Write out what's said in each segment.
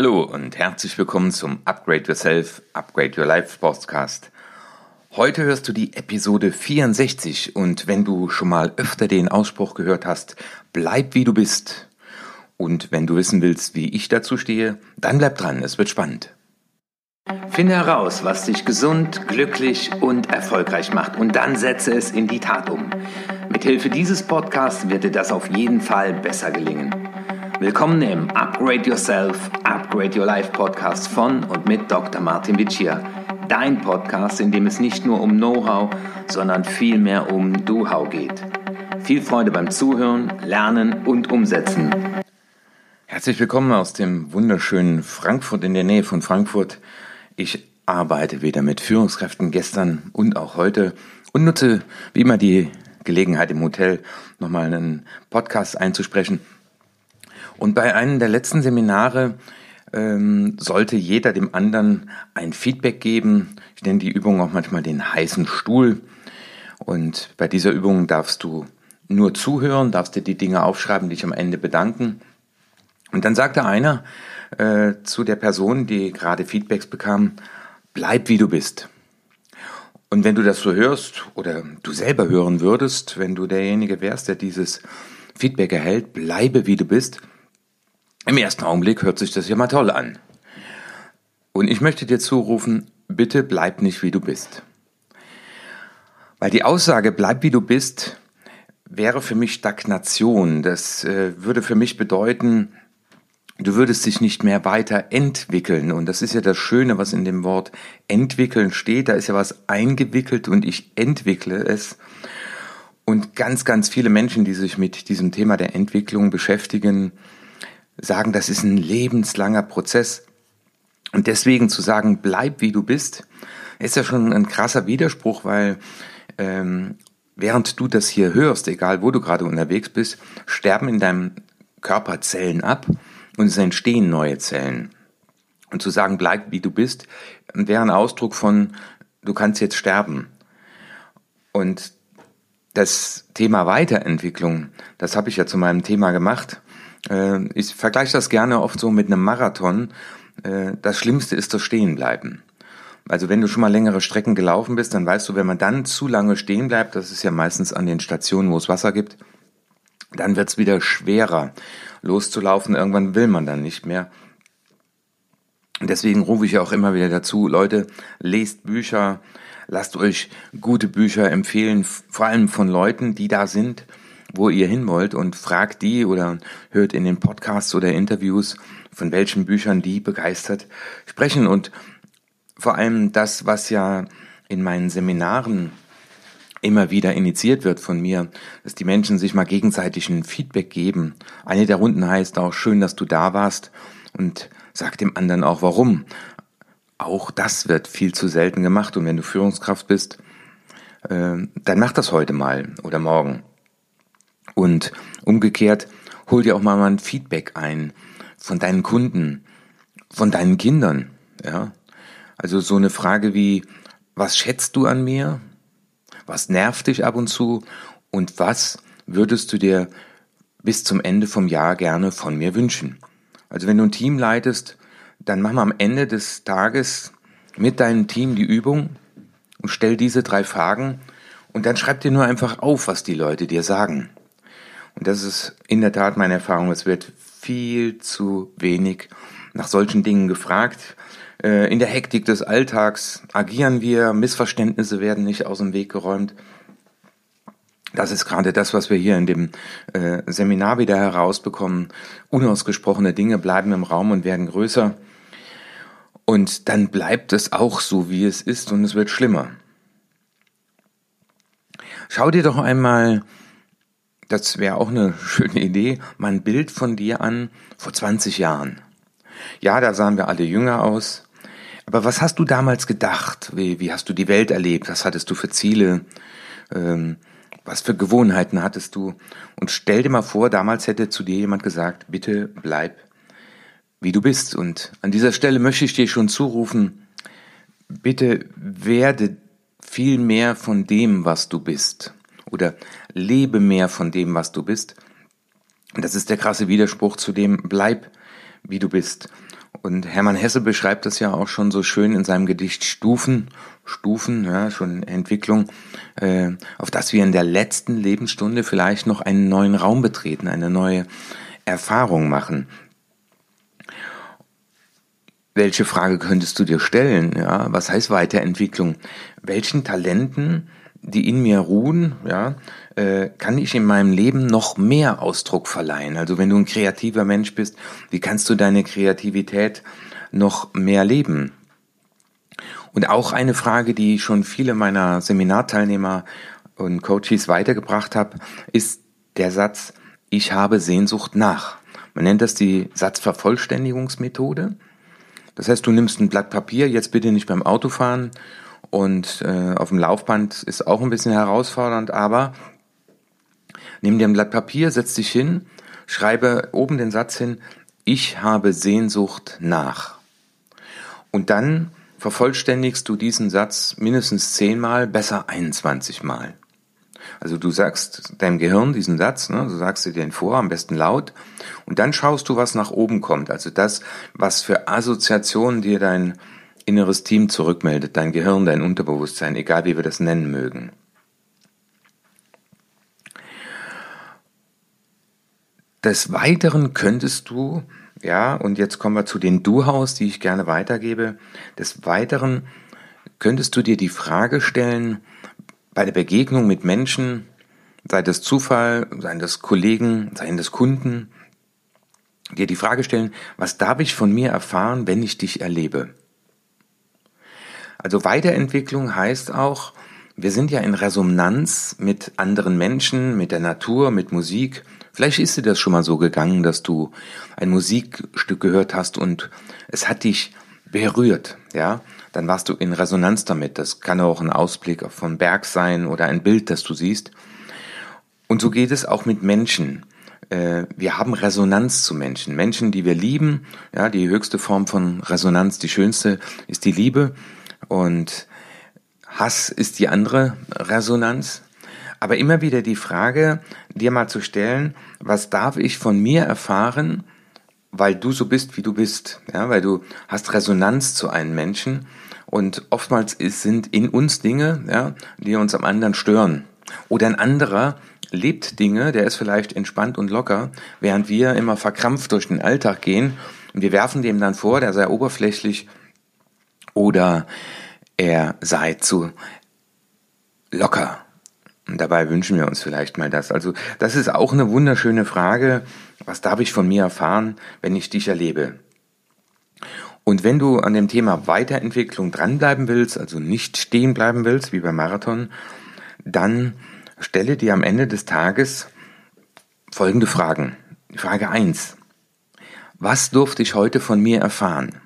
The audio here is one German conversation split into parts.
Hallo und herzlich willkommen zum Upgrade Yourself, Upgrade Your Life Podcast. Heute hörst du die Episode 64 und wenn du schon mal öfter den Ausspruch gehört hast, bleib wie du bist. Und wenn du wissen willst, wie ich dazu stehe, dann bleib dran, es wird spannend. Finde heraus, was dich gesund, glücklich und erfolgreich macht und dann setze es in die Tat um. Mithilfe dieses Podcasts wird dir das auf jeden Fall besser gelingen. Willkommen im Upgrade Yourself, Upgrade Your Life Podcast von und mit Dr. Martin Vicia. Dein Podcast, in dem es nicht nur um Know-how, sondern vielmehr um Do-How geht. Viel Freude beim Zuhören, Lernen und Umsetzen. Herzlich willkommen aus dem wunderschönen Frankfurt in der Nähe von Frankfurt. Ich arbeite wieder mit Führungskräften gestern und auch heute und nutze wie immer die Gelegenheit im Hotel nochmal einen Podcast einzusprechen und bei einem der letzten Seminare ähm, sollte jeder dem anderen ein Feedback geben. Ich nenne die Übung auch manchmal den heißen Stuhl. Und bei dieser Übung darfst du nur zuhören, darfst dir die Dinge aufschreiben, dich am Ende bedanken. Und dann sagte einer äh, zu der Person, die gerade Feedbacks bekam, bleib wie du bist. Und wenn du das so hörst oder du selber hören würdest, wenn du derjenige wärst, der dieses Feedback erhält, bleibe wie du bist, im ersten Augenblick hört sich das ja mal toll an. Und ich möchte dir zurufen, bitte bleib nicht wie du bist. Weil die Aussage, bleib wie du bist, wäre für mich Stagnation. Das äh, würde für mich bedeuten, du würdest dich nicht mehr weiterentwickeln. Und das ist ja das Schöne, was in dem Wort entwickeln steht. Da ist ja was eingewickelt und ich entwickle es. Und ganz, ganz viele Menschen, die sich mit diesem Thema der Entwicklung beschäftigen, sagen, das ist ein lebenslanger Prozess. Und deswegen zu sagen, bleib wie du bist, ist ja schon ein krasser Widerspruch, weil ähm, während du das hier hörst, egal wo du gerade unterwegs bist, sterben in deinem Körper Zellen ab und es entstehen neue Zellen. Und zu sagen, bleib wie du bist, wäre ein Ausdruck von, du kannst jetzt sterben. Und das Thema Weiterentwicklung, das habe ich ja zu meinem Thema gemacht. Äh, ich vergleiche das gerne oft so mit einem Marathon. Äh, das Schlimmste ist das Stehenbleiben. Also wenn du schon mal längere Strecken gelaufen bist, dann weißt du, wenn man dann zu lange stehen bleibt, das ist ja meistens an den Stationen, wo es Wasser gibt, dann wird es wieder schwerer loszulaufen. Irgendwann will man dann nicht mehr. Deswegen rufe ich auch immer wieder dazu, Leute, lest Bücher, lasst euch gute Bücher empfehlen, vor allem von Leuten, die da sind, wo ihr hin wollt und fragt die oder hört in den Podcasts oder Interviews, von welchen Büchern die begeistert sprechen. Und vor allem das, was ja in meinen Seminaren immer wieder initiiert wird von mir, dass die Menschen sich mal gegenseitig ein Feedback geben. Eine der Runden heißt auch, schön, dass du da warst und sag dem anderen auch warum. Auch das wird viel zu selten gemacht und wenn du Führungskraft bist, äh, dann mach das heute mal oder morgen. Und umgekehrt, hol dir auch mal ein Feedback ein von deinen Kunden, von deinen Kindern, ja. Also so eine Frage wie, was schätzt du an mir? Was nervt dich ab und zu? Und was würdest du dir bis zum Ende vom Jahr gerne von mir wünschen? Also wenn du ein Team leitest, dann mach mal am Ende des Tages mit deinem Team die Übung und stell diese drei Fragen und dann schreib dir nur einfach auf, was die Leute dir sagen. Und das ist in der Tat meine Erfahrung. Es wird viel zu wenig nach solchen Dingen gefragt. Äh, in der Hektik des Alltags agieren wir, Missverständnisse werden nicht aus dem Weg geräumt. Das ist gerade das, was wir hier in dem äh, Seminar wieder herausbekommen. Unausgesprochene Dinge bleiben im Raum und werden größer. Und dann bleibt es auch so, wie es ist und es wird schlimmer. Schau dir doch einmal das wäre auch eine schöne Idee, mal ein Bild von dir an vor 20 Jahren. Ja, da sahen wir alle jünger aus. Aber was hast du damals gedacht? Wie, wie hast du die Welt erlebt? Was hattest du für Ziele? Ähm, was für Gewohnheiten hattest du? Und stell dir mal vor, damals hätte zu dir jemand gesagt, bitte bleib wie du bist. Und an dieser Stelle möchte ich dir schon zurufen, bitte werde viel mehr von dem, was du bist oder lebe mehr von dem, was du bist. Das ist der krasse Widerspruch zu dem, bleib wie du bist. Und Hermann Hesse beschreibt das ja auch schon so schön in seinem Gedicht Stufen, Stufen, ja, schon Entwicklung, äh, auf dass wir in der letzten Lebensstunde vielleicht noch einen neuen Raum betreten, eine neue Erfahrung machen. Welche Frage könntest du dir stellen? Ja, was heißt Weiterentwicklung? Welchen Talenten, die in mir ruhen, ja, äh, kann ich in meinem Leben noch mehr Ausdruck verleihen? Also wenn du ein kreativer Mensch bist, wie kannst du deine Kreativität noch mehr leben? Und auch eine Frage, die schon viele meiner Seminarteilnehmer und Coaches weitergebracht habe, ist der Satz, ich habe Sehnsucht nach. Man nennt das die Satzvervollständigungsmethode. Das heißt, du nimmst ein Blatt Papier, jetzt bitte nicht beim Autofahren und äh, auf dem Laufband ist auch ein bisschen herausfordernd, aber nimm dir ein Blatt Papier, setz dich hin, schreibe oben den Satz hin, ich habe Sehnsucht nach. Und dann vervollständigst du diesen Satz mindestens zehnmal, besser 21 Mal. Also du sagst deinem Gehirn diesen Satz, ne, du sagst dir den vor, am besten laut, und dann schaust du, was nach oben kommt. Also das, was für Assoziationen dir dein inneres Team zurückmeldet, dein Gehirn, dein Unterbewusstsein, egal wie wir das nennen mögen. Des Weiteren könntest du, ja, und jetzt kommen wir zu den Du-Haus, die ich gerne weitergebe. Des Weiteren könntest du dir die Frage stellen, bei der Begegnung mit Menschen, sei das Zufall, seien das Kollegen, seien das Kunden, dir die Frage stellen, was darf ich von mir erfahren, wenn ich dich erlebe? Also Weiterentwicklung heißt auch, wir sind ja in Resonanz mit anderen Menschen, mit der Natur, mit Musik. Vielleicht ist dir das schon mal so gegangen, dass du ein Musikstück gehört hast und es hat dich berührt, ja? Dann warst du in Resonanz damit. Das kann auch ein Ausblick von Berg sein oder ein Bild, das du siehst. Und so geht es auch mit Menschen. Äh, wir haben Resonanz zu Menschen. Menschen, die wir lieben, ja, die höchste Form von Resonanz, die schönste ist die Liebe. Und Hass ist die andere Resonanz. Aber immer wieder die Frage, dir mal zu stellen, was darf ich von mir erfahren, weil du so bist, wie du bist, ja, weil du hast Resonanz zu einem Menschen und oftmals ist, sind in uns Dinge, ja, die uns am anderen stören. Oder ein anderer lebt Dinge, der ist vielleicht entspannt und locker, während wir immer verkrampft durch den Alltag gehen und wir werfen dem dann vor, der sei oberflächlich oder er sei zu locker. Dabei wünschen wir uns vielleicht mal das. Also das ist auch eine wunderschöne Frage. Was darf ich von mir erfahren, wenn ich dich erlebe? Und wenn du an dem Thema Weiterentwicklung dranbleiben willst, also nicht stehen bleiben willst, wie beim Marathon, dann stelle dir am Ende des Tages folgende Fragen. Frage eins: Was durfte ich heute von mir erfahren?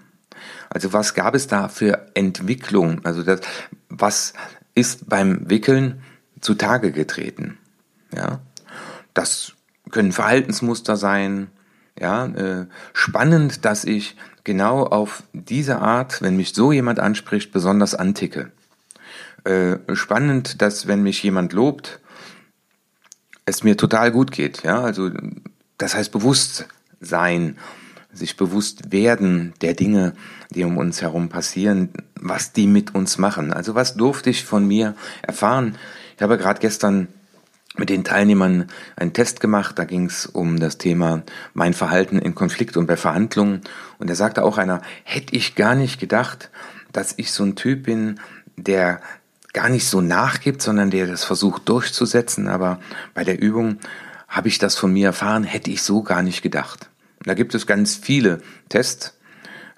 Also was gab es da für Entwicklung? Also das, was ist beim Wickeln zutage getreten? Ja, das können Verhaltensmuster sein. Ja, äh, spannend, dass ich genau auf diese Art, wenn mich so jemand anspricht, besonders anticke. Äh, spannend, dass wenn mich jemand lobt, es mir total gut geht. Ja, also das heißt Bewusstsein sich bewusst werden der Dinge, die um uns herum passieren, was die mit uns machen. Also was durfte ich von mir erfahren? Ich habe gerade gestern mit den Teilnehmern einen Test gemacht, da ging es um das Thema mein Verhalten in Konflikt und bei Verhandlungen. Und da sagte auch einer, hätte ich gar nicht gedacht, dass ich so ein Typ bin, der gar nicht so nachgibt, sondern der das versucht durchzusetzen. Aber bei der Übung habe ich das von mir erfahren, hätte ich so gar nicht gedacht. Da gibt es ganz viele Tests.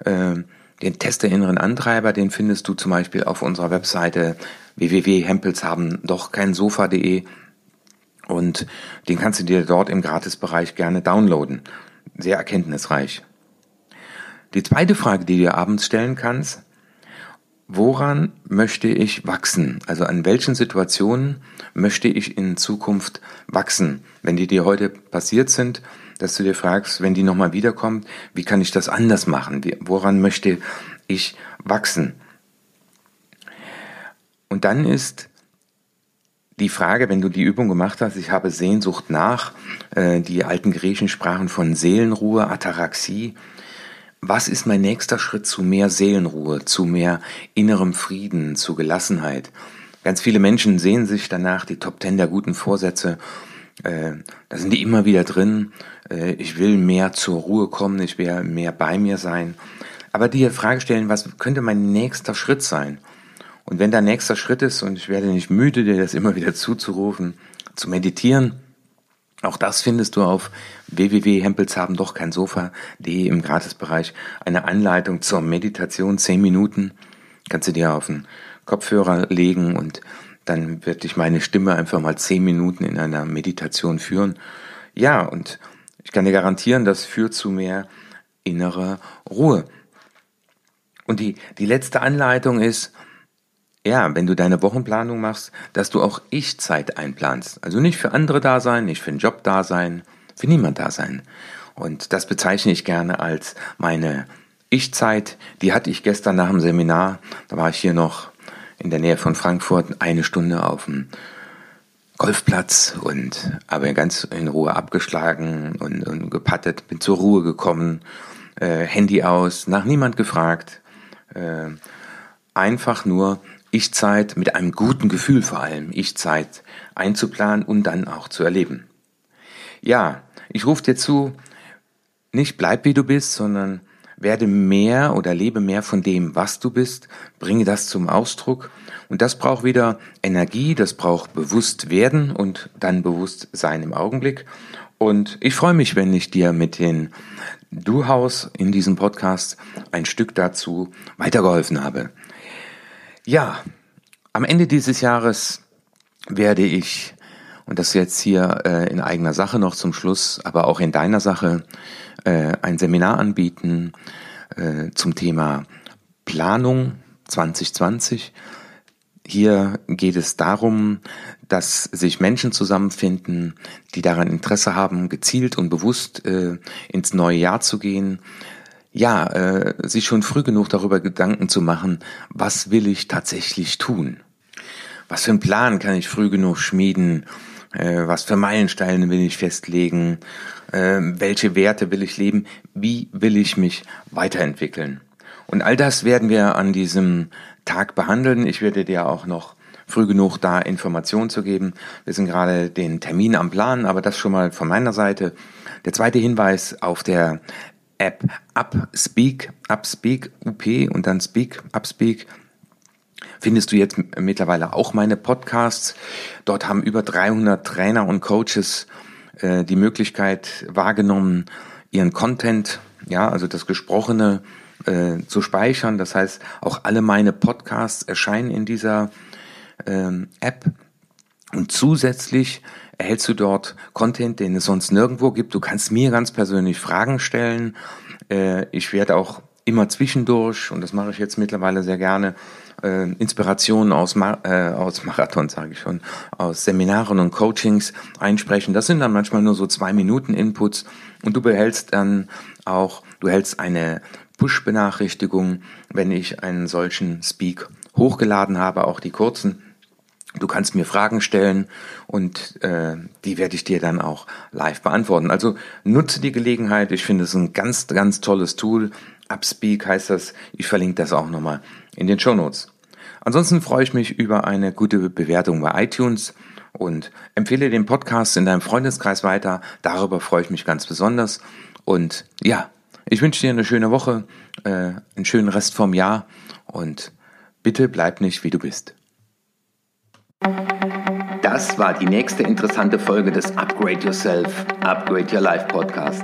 Ähm, den Test der inneren Antreiber, den findest du zum Beispiel auf unserer Webseite www.hempels doch kein Sofa.de und den kannst du dir dort im Gratisbereich gerne downloaden. Sehr erkenntnisreich. Die zweite Frage, die du dir abends stellen kannst, woran möchte ich wachsen? Also an welchen Situationen möchte ich in Zukunft wachsen? Wenn die dir heute passiert sind, dass du dir fragst, wenn die nochmal wiederkommt, wie kann ich das anders machen? Woran möchte ich wachsen? Und dann ist die Frage, wenn du die Übung gemacht hast, ich habe Sehnsucht nach, äh, die alten Griechen sprachen von Seelenruhe, Ataraxie. was ist mein nächster Schritt zu mehr Seelenruhe, zu mehr innerem Frieden, zu Gelassenheit? Ganz viele Menschen sehen sich danach die Top Ten der guten Vorsätze. Äh, da sind die immer wieder drin. Äh, ich will mehr zur Ruhe kommen, ich will mehr bei mir sein. Aber die Frage stellen, was könnte mein nächster Schritt sein? Und wenn der nächster Schritt ist, und ich werde nicht müde, dir das immer wieder zuzurufen, zu meditieren, auch das findest du auf www.hempels doch kein Sofa.de im Gratisbereich. Eine Anleitung zur Meditation, zehn Minuten. Kannst du dir auf den Kopfhörer legen und dann wird dich meine Stimme einfach mal zehn Minuten in einer Meditation führen. Ja, und ich kann dir garantieren, das führt zu mehr innerer Ruhe. Und die, die letzte Anleitung ist, ja, wenn du deine Wochenplanung machst, dass du auch Ich-Zeit einplanst. Also nicht für andere da sein, nicht für einen Job da sein, für niemand da sein. Und das bezeichne ich gerne als meine Ich-Zeit. Die hatte ich gestern nach dem Seminar. Da war ich hier noch in der Nähe von Frankfurt eine Stunde auf dem Golfplatz und habe ganz in Ruhe abgeschlagen und, und gepattet, bin zur Ruhe gekommen, äh, Handy aus, nach niemand gefragt. Äh, einfach nur ich-Zeit mit einem guten Gefühl vor allem, Ich-Zeit einzuplanen und dann auch zu erleben. Ja, ich rufe dir zu, nicht bleib wie du bist, sondern werde mehr oder lebe mehr von dem, was du bist, bringe das zum Ausdruck und das braucht wieder Energie, das braucht bewusst werden und dann bewusst sein im Augenblick. Und ich freue mich, wenn ich dir mit den Du-Haus in diesem Podcast ein Stück dazu weitergeholfen habe. Ja, am Ende dieses Jahres werde ich, und das jetzt hier äh, in eigener Sache noch zum Schluss, aber auch in deiner Sache, äh, ein Seminar anbieten äh, zum Thema Planung 2020. Hier geht es darum, dass sich Menschen zusammenfinden, die daran Interesse haben, gezielt und bewusst äh, ins neue Jahr zu gehen, ja, äh, sich schon früh genug darüber Gedanken zu machen, was will ich tatsächlich tun? Was für einen Plan kann ich früh genug schmieden? Äh, was für Meilensteine will ich festlegen? Äh, welche Werte will ich leben? Wie will ich mich weiterentwickeln? Und all das werden wir an diesem Tag behandeln. Ich werde dir auch noch früh genug da Informationen zu geben. Wir sind gerade den Termin am Planen, aber das schon mal von meiner Seite. Der zweite Hinweis auf der App Upspeak, Upspeak, UP und dann Speak, Upspeak, findest du jetzt mittlerweile auch meine Podcasts. Dort haben über 300 Trainer und Coaches äh, die Möglichkeit wahrgenommen, ihren Content, ja, also das Gesprochene äh, zu speichern. Das heißt, auch alle meine Podcasts erscheinen in dieser ähm, App. Und zusätzlich erhältst du dort Content, den es sonst nirgendwo gibt. Du kannst mir ganz persönlich Fragen stellen. Äh, ich werde auch immer zwischendurch, und das mache ich jetzt mittlerweile sehr gerne, äh, Inspirationen aus, Ma äh, aus Marathon, sage ich schon, aus Seminaren und Coachings einsprechen. Das sind dann manchmal nur so zwei Minuten Inputs und du behältst dann auch, du hältst eine Push-Benachrichtigung, wenn ich einen solchen Speak hochgeladen habe, auch die kurzen. Du kannst mir Fragen stellen und äh, die werde ich dir dann auch live beantworten. Also nutze die Gelegenheit. Ich finde es ein ganz, ganz tolles Tool. Upspeak heißt das. Ich verlinke das auch nochmal in den Show Notes. Ansonsten freue ich mich über eine gute Bewertung bei iTunes und empfehle den Podcast in deinem Freundeskreis weiter. Darüber freue ich mich ganz besonders. Und ja, ich wünsche dir eine schöne Woche, äh, einen schönen Rest vom Jahr und bitte bleib nicht wie du bist. Das war die nächste interessante Folge des Upgrade Yourself, Upgrade Your Life Podcast.